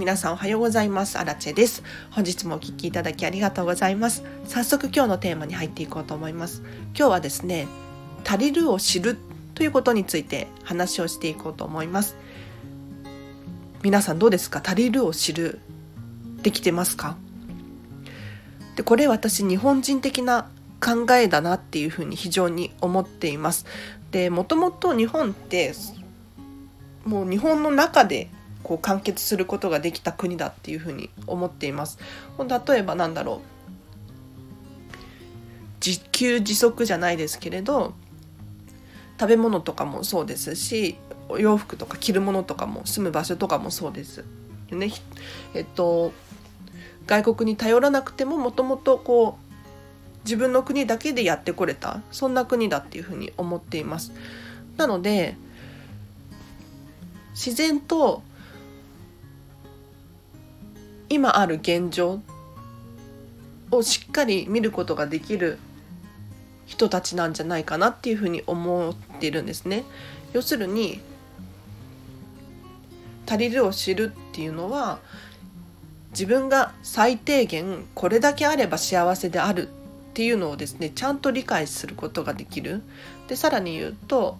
皆さんおはようございます。アラチェです。本日もお聴きいただきありがとうございます。早速今日のテーマに入っていこうと思います。今日はですね、足りるを知るということについて話をしていこうと思います。皆さんどうですか？足りるを知る。できてますか？で、これ私日本人的な考えだなっていうふうに非常に思っています。で、もともと日本ってもう日本の中でこう完結することができた国だっていうふうに思っています。例えばなんだろう自給自足じゃないですけれど食べ物とかもそうですしお洋服とか着るものとかも住む場所とかもそうです。ねえっと外国に頼らなくてももともとこう自分の国だけでやってこれたそんな国だっていうふうに思っています。なので自然と今ある現状をしっかり見ることができる人たちなんじゃないかなっていうふうに思っているんですね。要するに足りるを知るっていうのは自分が最低限これだけあれば幸せであるっていうのをですねちゃんと理解することができる。でさらに言うと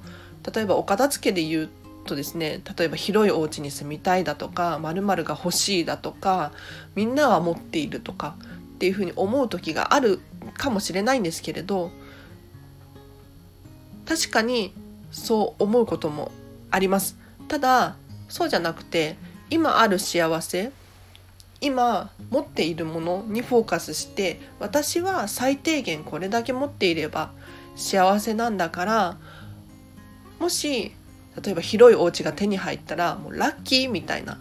例えばお片付けで言うとですね例えば広いお家に住みたいだとか〇〇が欲しいだとかみんなは持っているとかっていうふうに思う時があるかもしれないんですけれど確かにそう思うこともあります。ただそうじゃなくて今ある幸せ今持っているものにフォーカスして私は最低限これだけ持っていれば幸せなんだからもし例えば広いお家が手に入ったらもうラッキーみたいな。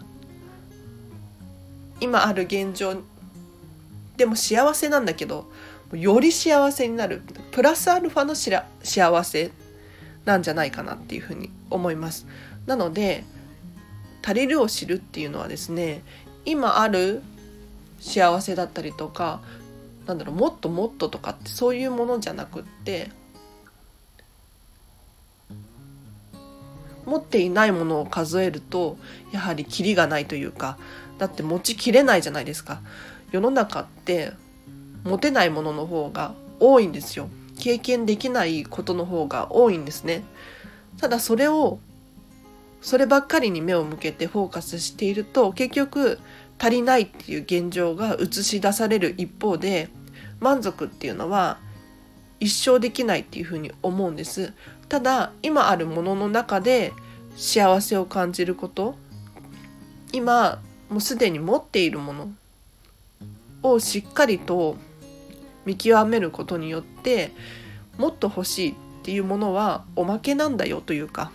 今ある現状でも幸せなんだけどより幸せになる。プラスアルファのしら幸せなんじゃないかなっていうふうに思います。なので足りるを知るっていうのはですね今ある幸せだったりとかなんだろうもっともっととかってそういうものじゃなくって持っていないものを数えるとやはりキリがないというかだって持ちきれないじゃないですか。世の中って持てないものの方が多いんですよ。経験できないことの方が多いんですね。ただそれをそればっかりに目を向けてフォーカスしていると結局足りないっていう現状が映し出される一方で満足っていうのは一生できないっていうふうに思うんです。ただ今あるものの中で幸せを感じること。今もうすでに持っているものをしっかりと見極めることによってもっと欲しいっていうものはおまけなんだよというか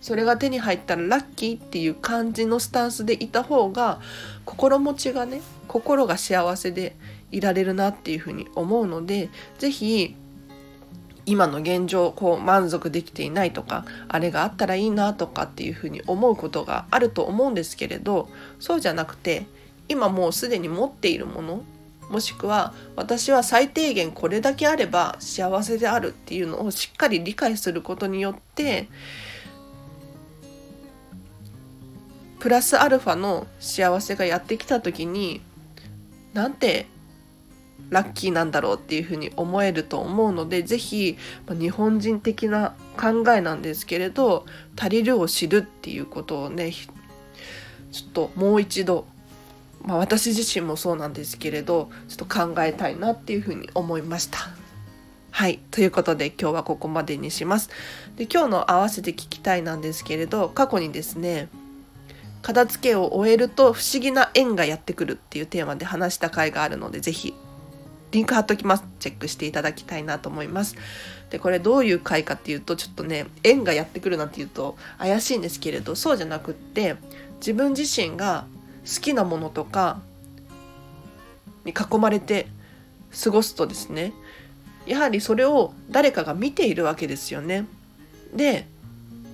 それが手に入ったらラッキーっていう感じのスタンスでいた方が心持ちがね心が幸せでいられるなっていうふうに思うので是非今の現状こう満足できていないとかあれがあったらいいなとかっていうふうに思うことがあると思うんですけれどそうじゃなくて今もうすでに持っているものもしくは私は最低限これだけあれば幸せであるっていうのをしっかり理解することによってプラスアルファの幸せがやってきた時になんてラッキーなんだろうっていうふうに思えると思うので是非ま日本人的な考えなんですけれど足りるを知るっていうことをねちょっともう一度、まあ、私自身もそうなんですけれどちょっと考えたいなっていうふうに思いました。はい。ということで今日はここまでにします。で今日の合わせて聞きたいなんですけれど過去にですね片付けを終えると不思議な縁がやってくるっていうテーマで話した回があるので是非リンク貼っときます。チェックしていただきたいなと思います。で、これどういう回かっていうと、ちょっとね、縁がやってくるなんて言うと怪しいんですけれど、そうじゃなくって、自分自身が好きなものとかに囲まれて過ごすとですね、やはりそれを誰かが見ているわけですよね。で、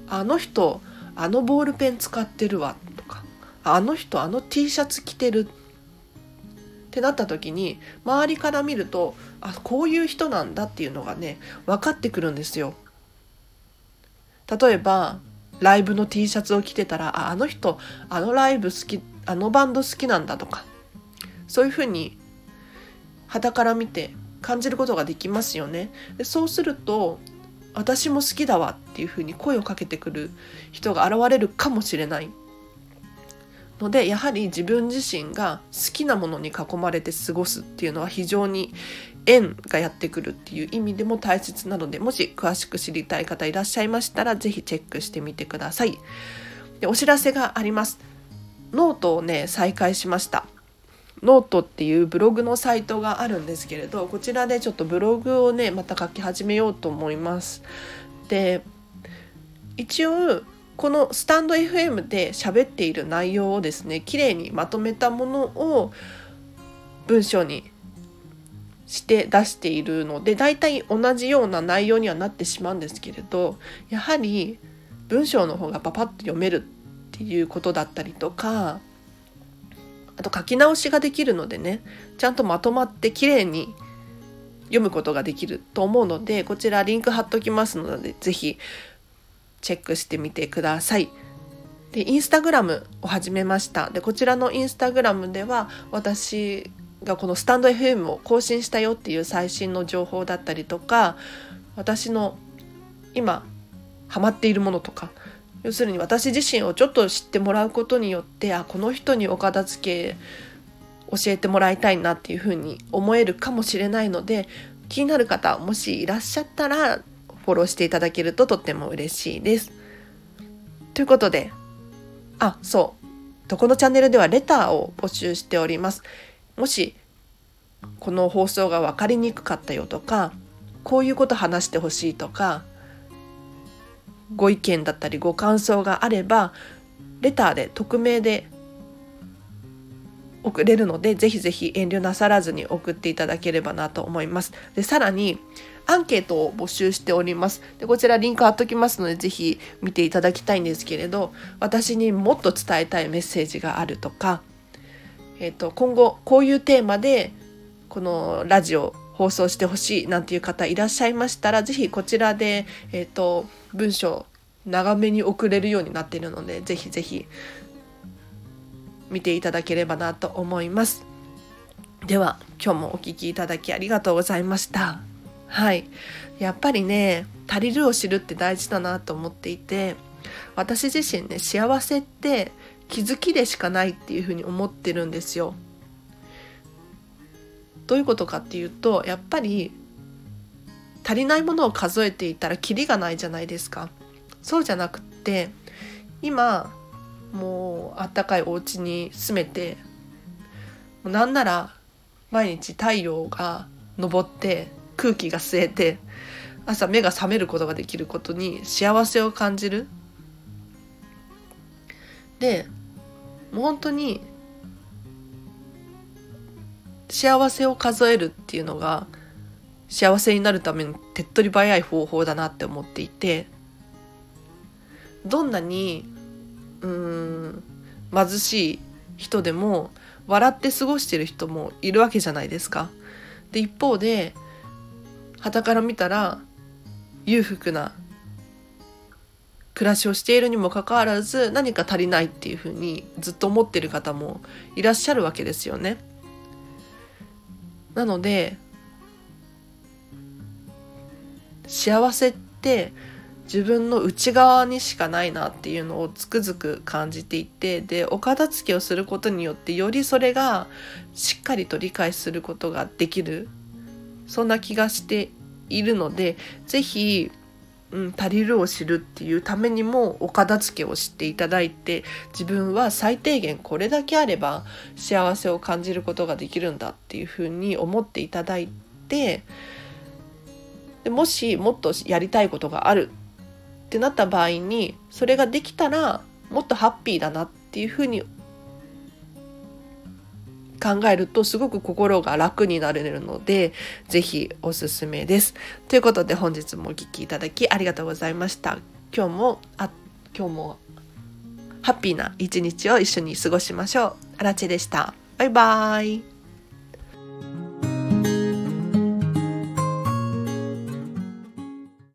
あの人、あのボールペン使ってるわとか、あの人、あの T シャツ着てるってなった時に周りから見るとあこういう人なんだっていうのがね分かってくるんですよ。例えばライブの T シャツを着てたらああの人あのライブ好きあのバンド好きなんだとかそういうふうに肌から見て感じることができますよね。でそうすると私も好きだわっていうふうに声をかけてくる人が現れるかもしれないのでやはり自分自身が好きなものに囲まれて過ごすっていうのは非常に縁がやってくるっていう意味でも大切なのでもし詳しく知りたい方いらっしゃいましたら是非チェックしてみてください。でお知らせがあります。ノートをね再開しました。ノートっていうブログのサイトがあるんですけれどこちらでちょっとブログをねまた書き始めようと思います。で一応このスタンド FM で喋っている内容をですね綺麗にまとめたものを文章にして出しているので大体同じような内容にはなってしまうんですけれどやはり文章の方がパパッと読めるっていうことだったりとかあと書き直しができるのでねちゃんとまとまって綺麗に読むことができると思うのでこちらリンク貼っときますので是非チェックしてみてください。でインスタグラムを始めましたでこちらのインスタグラムでは私がこのスタンド FM を更新したよっていう最新の情報だったりとか私の今ハマっているものとか要するに私自身をちょっと知ってもらうことによってあこの人にお片付け教えてもらいたいなっていうふうに思えるかもしれないので気になる方もしいらっしゃったらフォローしていただけるととっても嬉しいです。ということであそうこのチャンネルではレターを募集しております。もしこの放送が分かりにくかったよとかこういうこと話してほしいとかご意見だったりご感想があればレターで匿名で送れるのでぜひぜひ遠慮なさらずに送っていただければなと思います。でさらにアンケートを募集しております。でこちらリンク貼っときますのでぜひ見ていただきたいんですけれど私にもっと伝えたいメッセージがあるとかえーと、今後こういうテーマでこのラジオ放送してほしいなんていう方いらっしゃいましたら是非こちらで、えーと、文章長めに送れるようになっているので是非是非見ていただければなと思います。では今日もお聴きいただきありがとうございました。はいやっぱりね足りるを知るって大事だなと思っていて私自身ね幸せって気づきでしかないっていうふうに思ってるんですよ。どういうことかっていうとやっぱり足りないものを数えていたらキリがないじゃないですか。そうじゃなくって今もうあったかいお家に住めてなんなら毎日太陽が昇って空気が吸えて朝目が覚めることができることに幸せを感じるでもう本当に幸せを数えるっていうのが幸せになるための手っ取り早い方法だなって思っていてどんなにうん貧しい人でも笑って過ごしてる人もいるわけじゃないですか。で一方で傍から見たら裕福な暮らしをしているにもかかわらず何か足りないっていうふうにずっと思ってる方もいらっしゃるわけですよね。なので幸せって自分の内側にしかないなっていうのをつくづく感じていてでお片付けをすることによってよりそれがしっかりと理解することができるそんな気がしているので是非うん、足りるを知るっていうためにもお片付けをしていただいて自分は最低限これだけあれば幸せを感じることができるんだっていうふうに思っていただいてでもしもっとやりたいことがあるってなった場合にそれができたらもっとハッピーだなっていうふうに考えるとすごく心が楽になれるので是非おすすめです。ということで本日もお聴きいただきありがとうございました。今日もあ今日もハッピーな一日を一緒に過ごしましょう。あらでした。バイバーイ。